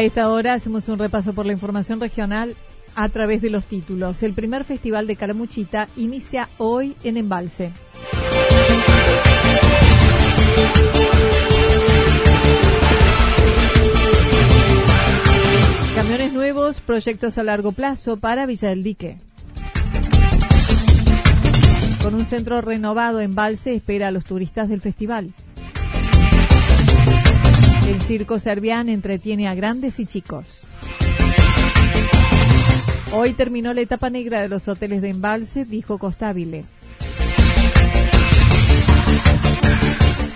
A esta hora hacemos un repaso por la información regional a través de los títulos. El primer festival de Calamuchita inicia hoy en Embalse. Camiones nuevos, proyectos a largo plazo para Villa del Dique. Con un centro renovado en Embalse espera a los turistas del festival. Circo serbián entretiene a grandes y chicos. Hoy terminó la etapa negra de los hoteles de embalse, dijo Costabile.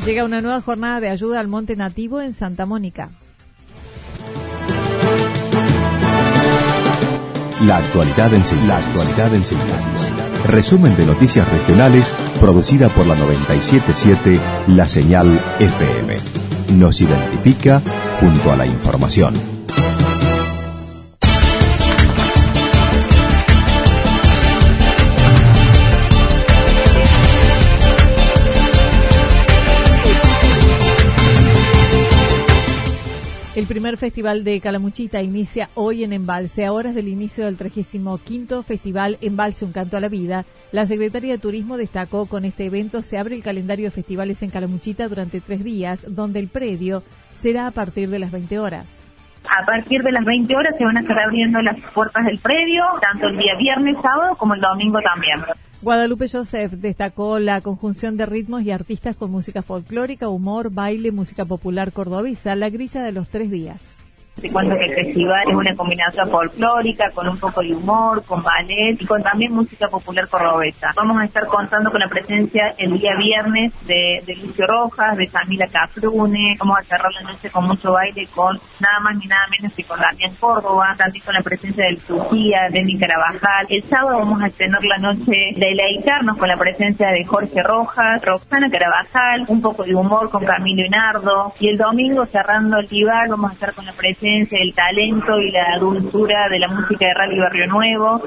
Llega una nueva jornada de ayuda al monte nativo en Santa Mónica. La actualidad en síntesis. Resumen de noticias regionales producida por la 977 La Señal FM. Nos identifica junto a la información. Primer festival de Calamuchita inicia hoy en Embalse. A horas del inicio del 35 Festival Embalse Un Canto a la Vida, la Secretaría de Turismo destacó con este evento se abre el calendario de festivales en Calamuchita durante tres días, donde el predio será a partir de las 20 horas. A partir de las 20 horas se van a estar abriendo las puertas del predio, tanto el día viernes, sábado como el domingo también. Guadalupe Joseph destacó la conjunción de ritmos y artistas con música folclórica, humor, baile, música popular cordobesa, la grilla de los tres días. Te cuento que el festival es una combinación folclórica con un poco de humor, con ballet y con también música popular cordobesa. Vamos a estar contando con la presencia el día viernes de, Lucio Rojas, de Camila Cafrune. Vamos a cerrar la noche con mucho baile con nada más ni nada menos que con Damián Córdoba, también con la presencia del Trujía, de Mi Carabajal. El sábado vamos a tener la noche de deleitarnos con la presencia de Jorge Rojas, Roxana Carabajal, un poco de humor con Camilo Inardo. Y el domingo cerrando el Tibar vamos a estar con la presencia el talento y la dulzura de la música de Rally Barrio Nuevo.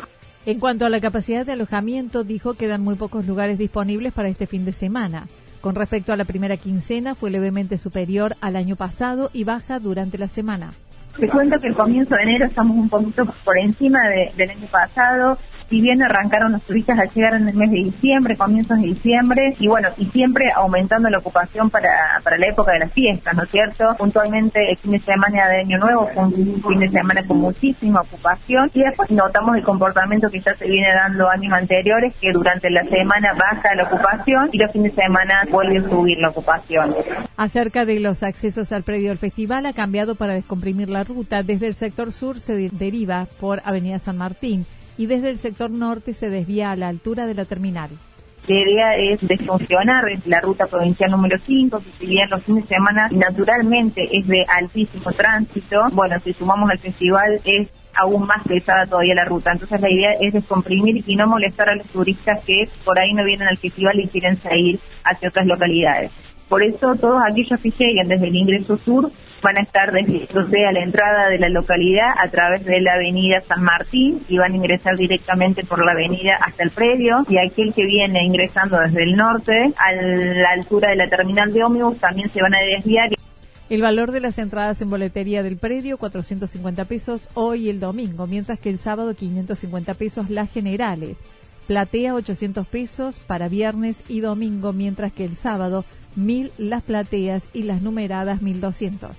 En cuanto a la capacidad de alojamiento, dijo que quedan muy pocos lugares disponibles para este fin de semana. Con respecto a la primera quincena, fue levemente superior al año pasado y baja durante la semana. Te cuento que el comienzo de enero estamos un poquito por encima del año pasado si bien arrancaron los turistas al llegar en el mes de diciembre, comienzos de diciembre, y bueno, y siempre aumentando la ocupación para, para la época de las fiestas, ¿no es cierto? Puntualmente el fin de semana de Año Nuevo fue un fin de semana con muchísima ocupación, y después notamos el comportamiento que ya se viene dando años anteriores, que durante la semana baja la ocupación y los fines de semana vuelve a subir la ocupación. Acerca de los accesos al predio del festival, ha cambiado para descomprimir la ruta. Desde el sector sur se deriva por Avenida San Martín y desde el sector norte se desvía a la altura de la terminal. La idea es desfuncionar la ruta provincial número 5, que si bien los fines de semana naturalmente es de altísimo tránsito, bueno, si sumamos al festival es aún más pesada todavía la ruta. Entonces la idea es descomprimir y no molestar a los turistas que por ahí no vienen al festival y quieren salir hacia otras localidades. Por eso todos aquellos que lleguen desde el ingreso sur van a estar desde a la entrada de la localidad a través de la avenida San Martín y van a ingresar directamente por la avenida hasta el predio y aquel que viene ingresando desde el norte a la altura de la terminal de ómnibus también se van a desviar El valor de las entradas en boletería del predio, 450 pesos hoy el domingo, mientras que el sábado 550 pesos las generales. Platea 800 pesos para viernes y domingo, mientras que el sábado 1000 las plateas y las numeradas 1200.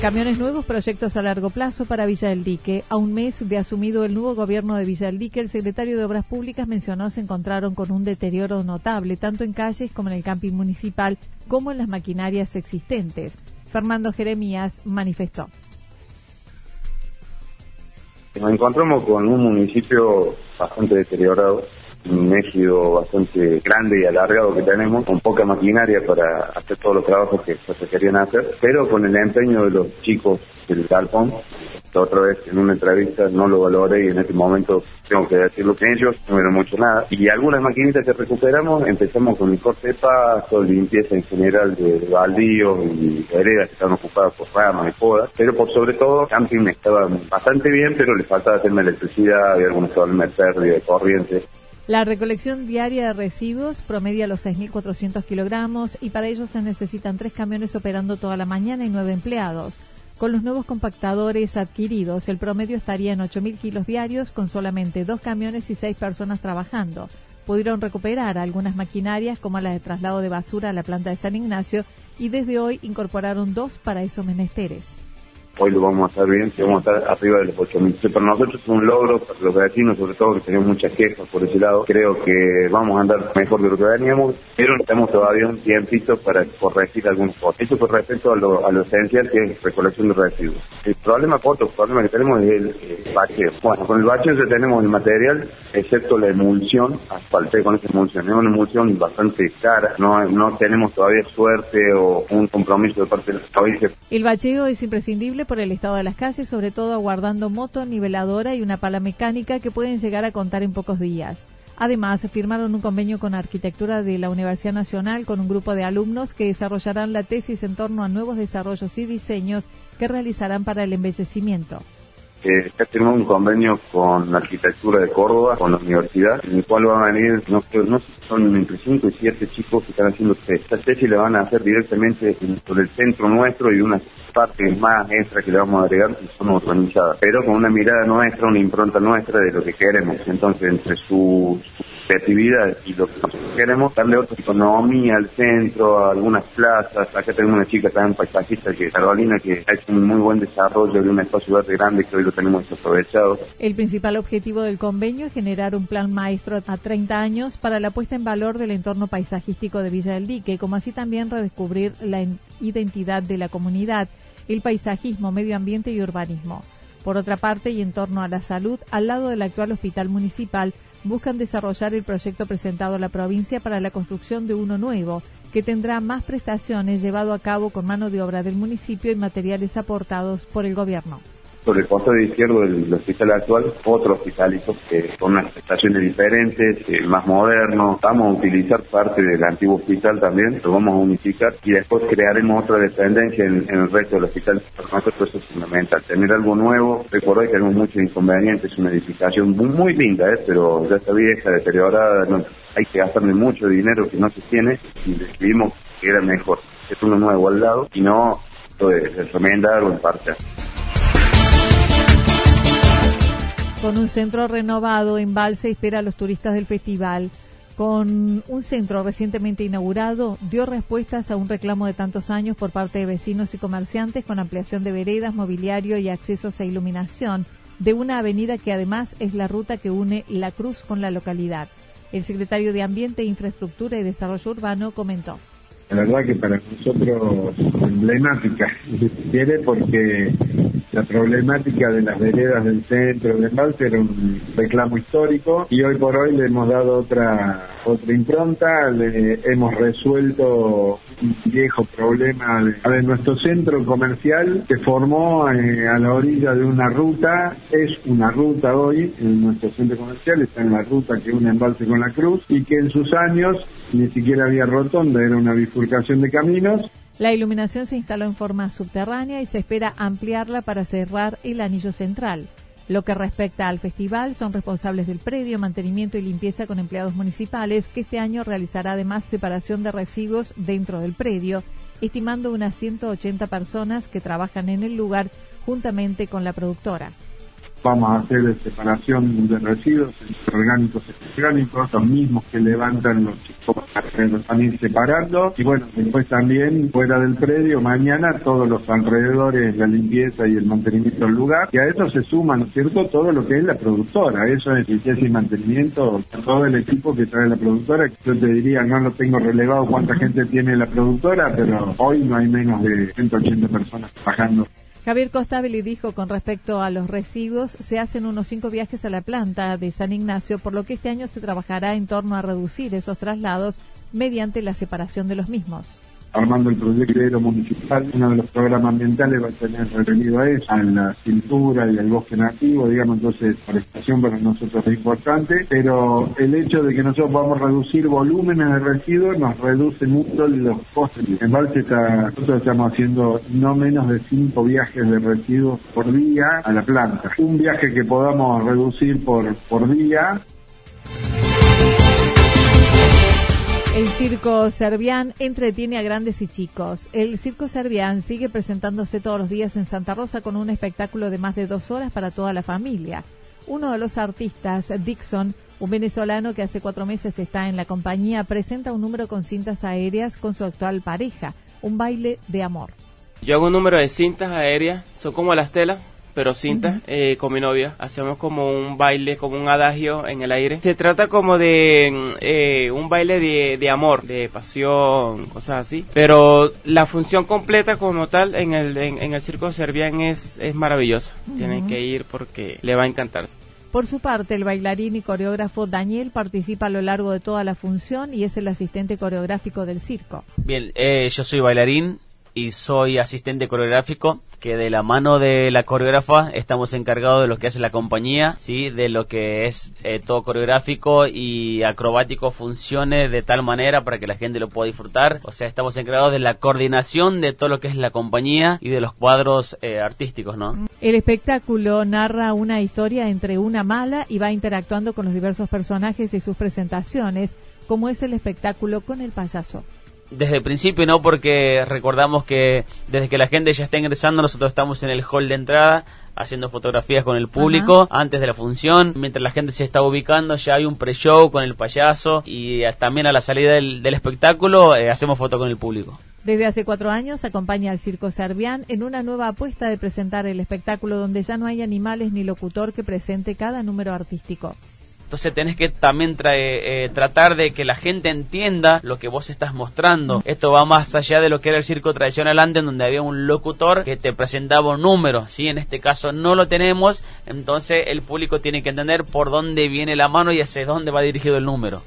Camiones nuevos, proyectos a largo plazo para Villa del Dique. A un mes de asumido el nuevo gobierno de Villa del Dique, el secretario de Obras Públicas mencionó se encontraron con un deterioro notable, tanto en calles como en el camping municipal, como en las maquinarias existentes. Fernando Jeremías manifestó. Nos encontramos con un municipio bastante deteriorado, un éxito bastante grande y alargado que tenemos, con poca maquinaria para hacer todos los trabajos que se querían hacer, pero con el empeño de los chicos del galpón otra vez en una entrevista no lo valoré y en este momento tengo que decirlo que ellos no hubieron mucho nada. Y algunas maquinitas que recuperamos, empezamos con el corte de paso, limpieza en general de, baldíos y heredas que estaban ocupadas por ramas y podas, pero por sobre todo camping estaba bastante bien, pero le faltaba hacerme electricidad, había algunos problemas de pérdida de corriente. La recolección diaria de residuos promedia los 6.400 kilogramos y para ello se necesitan tres camiones operando toda la mañana y nueve empleados. Con los nuevos compactadores adquiridos, el promedio estaría en 8.000 kilos diarios con solamente dos camiones y seis personas trabajando. Pudieron recuperar algunas maquinarias como la de traslado de basura a la planta de San Ignacio y desde hoy incorporaron dos para esos menesteres hoy lo vamos a hacer bien, vamos a estar arriba de los 8.000. Para nosotros es un logro, para los vecinos sobre todo, que tenemos muchas quejas por ese lado. Creo que vamos a andar mejor de lo que veníamos, pero tenemos todavía un tiempito para corregir algunos cosas. Eso con respecto a lo, a lo esencial que es recolección de residuos. El problema el problema que tenemos es el, bacheo. Bueno, con el bacheo ya tenemos el material, excepto la emulsión, asfalté con esa emulsión. Es una emulsión bastante cara, no, no tenemos todavía suerte o un compromiso de parte de la provincia. El bacheo es imprescindible por el estado de las calles, sobre todo aguardando moto, niveladora y una pala mecánica que pueden llegar a contar en pocos días. Además, firmaron un convenio con Arquitectura de la Universidad Nacional con un grupo de alumnos que desarrollarán la tesis en torno a nuevos desarrollos y diseños que realizarán para el embellecimiento. Eh, ya tenemos un convenio con Arquitectura de Córdoba, con la universidad, en el cual van a venir, no son entre 5 y 7 chicos que están haciendo Esta tesis la van a hacer directamente por el centro nuestro y una partes más extra que le vamos a agregar que son organizadas, pero con una mirada nuestra, una impronta nuestra de lo que queremos. Entonces, entre su, creatividad y lo que nosotros queremos, darle otra economía al centro, a algunas plazas. Acá tenemos una chica también paisajista, que Carolina, que ha hecho un muy buen desarrollo de un espacio grande que hoy lo tenemos aprovechado. El principal objetivo del convenio es generar un plan maestro a 30 años para la puesta en valor del entorno paisajístico de Villa del Dique, como así también redescubrir la identidad de la comunidad el paisajismo, medio ambiente y urbanismo. Por otra parte, y en torno a la salud, al lado del actual hospital municipal, buscan desarrollar el proyecto presentado a la provincia para la construcción de uno nuevo, que tendrá más prestaciones llevado a cabo con mano de obra del municipio y materiales aportados por el gobierno sobre el costado izquierdo del hospital actual, otro hospitalito que con unas prestaciones diferentes, eh, más moderno. Vamos a utilizar parte del antiguo hospital también, lo vamos a unificar y después crearemos otra dependencia en, el resto del hospital. Para nosotros eso es fundamental, tener algo nuevo. Recuerdo que tenemos muchos inconvenientes, es una edificación muy, linda, ¿eh? pero ya está vieja, deteriorada, hay que gastarle mucho dinero que no se tiene y decidimos que era mejor. Es uno nuevo al lado y no de recomendar o en parte. Con un centro renovado, Embalse espera a los turistas del festival. Con un centro recientemente inaugurado, dio respuestas a un reclamo de tantos años por parte de vecinos y comerciantes con ampliación de veredas, mobiliario y accesos a iluminación de una avenida que además es la ruta que une La Cruz con la localidad. El secretario de Ambiente, Infraestructura y Desarrollo Urbano comentó. La verdad que para nosotros emblemática, quiere porque la problemática de las veredas del centro de Embalse era un reclamo histórico y hoy por hoy le hemos dado otra otra impronta, le hemos resuelto un viejo problema de, nuestro centro comercial que formó eh, a la orilla de una ruta, es una ruta hoy en nuestro centro comercial, está en la ruta que une Embalse con la Cruz y que en sus años ni siquiera había rotonda, era una bifurcación de caminos la iluminación se instaló en forma subterránea y se espera ampliarla para cerrar el anillo central. Lo que respecta al festival, son responsables del predio, mantenimiento y limpieza con empleados municipales, que este año realizará además separación de residuos dentro del predio, estimando unas 180 personas que trabajan en el lugar juntamente con la productora vamos a hacer separación de residuos orgánicos y orgánicos, los mismos que levantan los chicos los separando y bueno, después también fuera del predio, mañana todos los alrededores, la limpieza y el mantenimiento del lugar, y a eso se suma, ¿no cierto?, todo lo que es la productora, eso es limpieza y mantenimiento, todo el equipo que trae la productora, yo te diría, no lo tengo relevado cuánta gente tiene la productora, pero hoy no hay menos de 180 personas trabajando. Javier Costabili dijo con respecto a los residuos, se hacen unos cinco viajes a la planta de San Ignacio, por lo que este año se trabajará en torno a reducir esos traslados mediante la separación de los mismos armando el proyecto municipal, uno de los programas ambientales va a tener referido a eso, a la cintura y al bosque nativo, digamos, entonces forestación para nosotros es importante, pero el hecho de que nosotros vamos a reducir volúmenes de residuos nos reduce mucho los costes. En Valse nosotros estamos haciendo no menos de cinco viajes de residuos por día a la planta. Un viaje que podamos reducir por, por día El circo Servián entretiene a grandes y chicos. El circo Servián sigue presentándose todos los días en Santa Rosa con un espectáculo de más de dos horas para toda la familia. Uno de los artistas, Dixon, un venezolano que hace cuatro meses está en la compañía, presenta un número con cintas aéreas con su actual pareja, un baile de amor. Yo hago un número de cintas aéreas, son como las telas, pero cinta, eh, con mi novia. Hacemos como un baile, como un adagio en el aire. Se trata como de eh, un baile de, amor, de pasión, cosas así. Pero la función completa como tal en el, en, el circo serbian es, es maravillosa. Tienen que ir porque le va a encantar. Por su parte, el bailarín y coreógrafo Daniel participa a lo largo de toda la función y es el asistente coreográfico del circo. Bien, eh, yo soy bailarín y soy asistente coreográfico que de la mano de la coreógrafa estamos encargados de lo que hace la compañía, sí, de lo que es eh, todo coreográfico y acrobático funcione de tal manera para que la gente lo pueda disfrutar. O sea, estamos encargados de la coordinación de todo lo que es la compañía y de los cuadros eh, artísticos, ¿no? El espectáculo narra una historia entre una mala y va interactuando con los diversos personajes y sus presentaciones, como es el espectáculo con el payaso desde el principio, ¿no? Porque recordamos que desde que la gente ya está ingresando, nosotros estamos en el hall de entrada haciendo fotografías con el público antes de la función. Mientras la gente se está ubicando, ya hay un pre-show con el payaso y también a la salida del, espectáculo eh, hacemos foto con el público. Desde hace cuatro años acompaña al Circo Servián en una nueva apuesta de presentar el espectáculo donde ya no hay animales ni locutor que presente cada número artístico. Entonces tenés que también eh, tratar de que la gente entienda lo que vos estás mostrando. Esto va más allá de lo que era el circo tradicional antes, donde había un locutor que te presentaba un número. ¿sí? En este caso no lo tenemos, entonces el público tiene que entender por dónde viene la mano y hacia dónde va dirigido el número.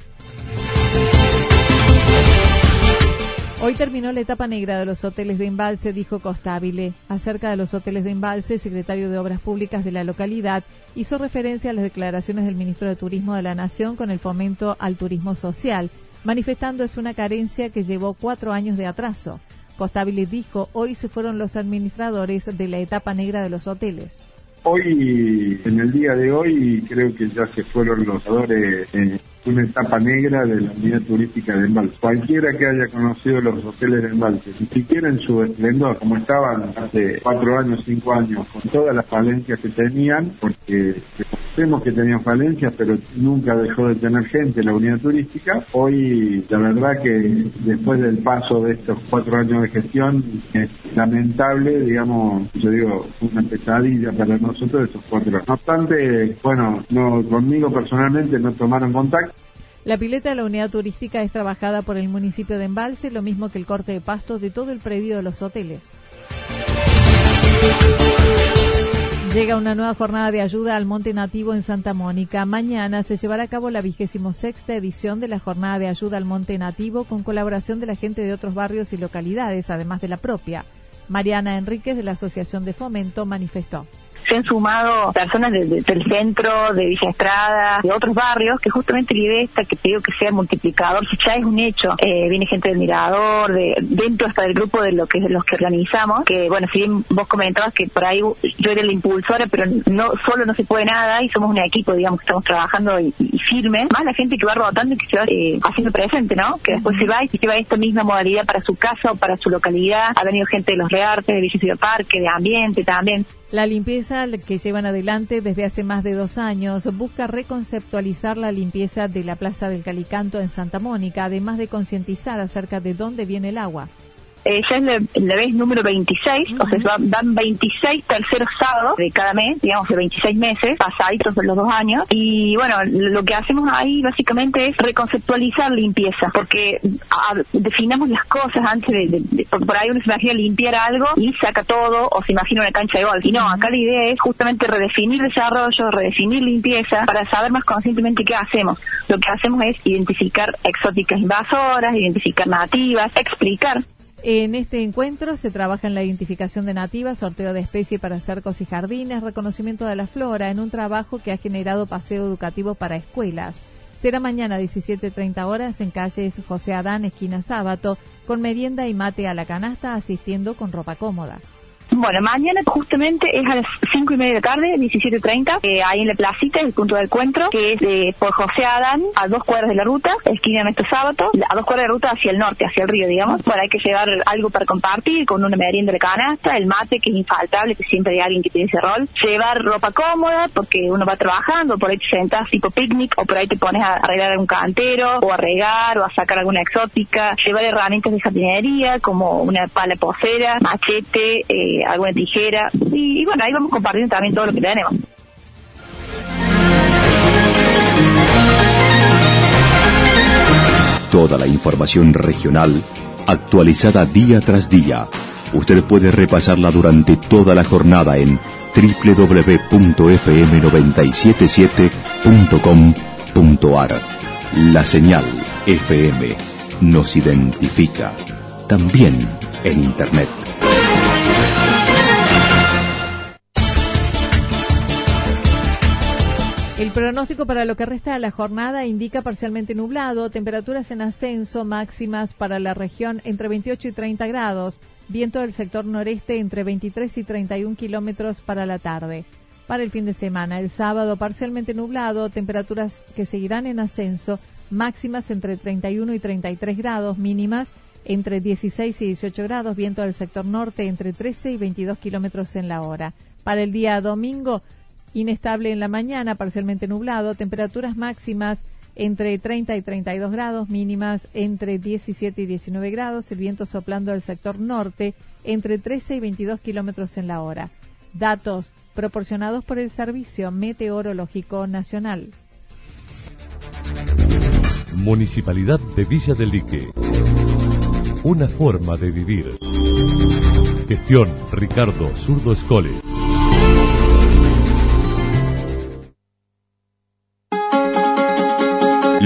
Hoy terminó la etapa negra de los hoteles de embalse, dijo Costabile. Acerca de los hoteles de embalse, el secretario de Obras Públicas de la localidad hizo referencia a las declaraciones del ministro de Turismo de la Nación con el fomento al turismo social, manifestando es una carencia que llevó cuatro años de atraso. Costabile dijo, hoy se fueron los administradores de la etapa negra de los hoteles. Hoy, en el día de hoy, creo que ya se fueron los adores en una etapa negra de la unidad turística de Embalse. Cualquiera que haya conocido los hoteles de Embalse, ni siquiera en su esplendor, como estaban hace cuatro años, cinco años, con todas las falencias que tenían, porque conocemos que tenían falencias, pero nunca dejó de tener gente la unidad turística. Hoy, la verdad que después del paso de estos cuatro años de gestión, es lamentable, digamos, yo digo, una pesadilla para nosotros esos cuatro. No obstante, bueno, no, conmigo personalmente no tomaron contacto. La pileta de la unidad turística es trabajada por el municipio de Embalse, lo mismo que el corte de pastos de todo el predio de los hoteles. Llega una nueva jornada de ayuda al monte nativo en Santa Mónica. Mañana se llevará a cabo la vigésimo sexta edición de la jornada de ayuda al monte nativo con colaboración de la gente de otros barrios y localidades, además de la propia. Mariana Enríquez de la Asociación de Fomento manifestó se han sumado personas del centro, de Villa Estrada, de otros barrios, que justamente la idea esta que te que sea multiplicador, si ya es un hecho, eh, viene gente del Mirador, de, dentro hasta del grupo de lo que los que organizamos, que bueno, si vos comentabas que por ahí yo era la impulsora, pero no solo no se puede nada y somos un equipo, digamos, que estamos trabajando y, firme, más la gente que va rotando y que se va eh, haciendo presente, ¿no? Que después se va y se lleva esta misma modalidad para su casa o para su localidad. Ha venido gente de los Reartes, de Villa Parque, de Ambiente también. La limpieza que llevan adelante desde hace más de dos años busca reconceptualizar la limpieza de la Plaza del Calicanto en Santa Mónica, además de concientizar acerca de dónde viene el agua eh, ya es la, vez número 26, o sea, van 26 terceros sábados de cada mes, digamos de 26 meses, pasaditos de los dos años, y bueno, lo que hacemos ahí básicamente es reconceptualizar limpieza, porque definamos las cosas antes de, por ahí uno se imagina limpiar algo y saca todo, o se imagina una cancha de golf, y no, acá la idea es justamente redefinir desarrollo, redefinir limpieza, para saber más conscientemente qué hacemos. Lo que hacemos es identificar exóticas invasoras, identificar nativas, explicar en este encuentro se trabaja en la identificación de nativas, sorteo de especie para cercos y jardines, reconocimiento de la flora, en un trabajo que ha generado paseo educativo para escuelas. Será mañana a 17.30 horas en calles José Adán, esquina Sábato, con merienda y mate a la canasta, asistiendo con ropa cómoda. Bueno, mañana justamente es a las 5 y media de la tarde, 17.30, eh, ahí en la placita, el punto de encuentro, que es de por José Adán, a dos cuadras de la ruta, esquina de Sábado, a dos cuadras de ruta hacia el norte, hacia el río, digamos. Bueno, hay que llevar algo para compartir, con una merienda de canasta, el mate, que es infaltable, que siempre hay alguien que tiene ese rol. Llevar ropa cómoda, porque uno va trabajando, por ahí te sentas tipo picnic, o por ahí te pones a arreglar algún cantero, o a regar, o a sacar alguna exótica. Llevar herramientas de jardinería, como una pala posera, machete, eh, alguna tijera. Y, bueno, ahí vamos compartiendo también todo lo que tenemos. Toda la información regional actualizada día tras día. Usted puede repasarla durante toda la jornada en www.fm977.com.ar. La señal FM nos identifica también en Internet. El pronóstico para lo que resta de la jornada indica parcialmente nublado, temperaturas en ascenso máximas para la región entre 28 y 30 grados, viento del sector noreste entre 23 y 31 kilómetros para la tarde. Para el fin de semana, el sábado parcialmente nublado, temperaturas que seguirán en ascenso, máximas entre 31 y 33 grados, mínimas entre 16 y 18 grados, viento del sector norte entre 13 y 22 kilómetros en la hora. Para el día domingo, Inestable en la mañana, parcialmente nublado, temperaturas máximas entre 30 y 32 grados, mínimas entre 17 y 19 grados, el viento soplando del sector norte entre 13 y 22 kilómetros en la hora. Datos proporcionados por el Servicio Meteorológico Nacional. Municipalidad de Villa del Lique. Una forma de vivir. Gestión Ricardo Zurdo Escole.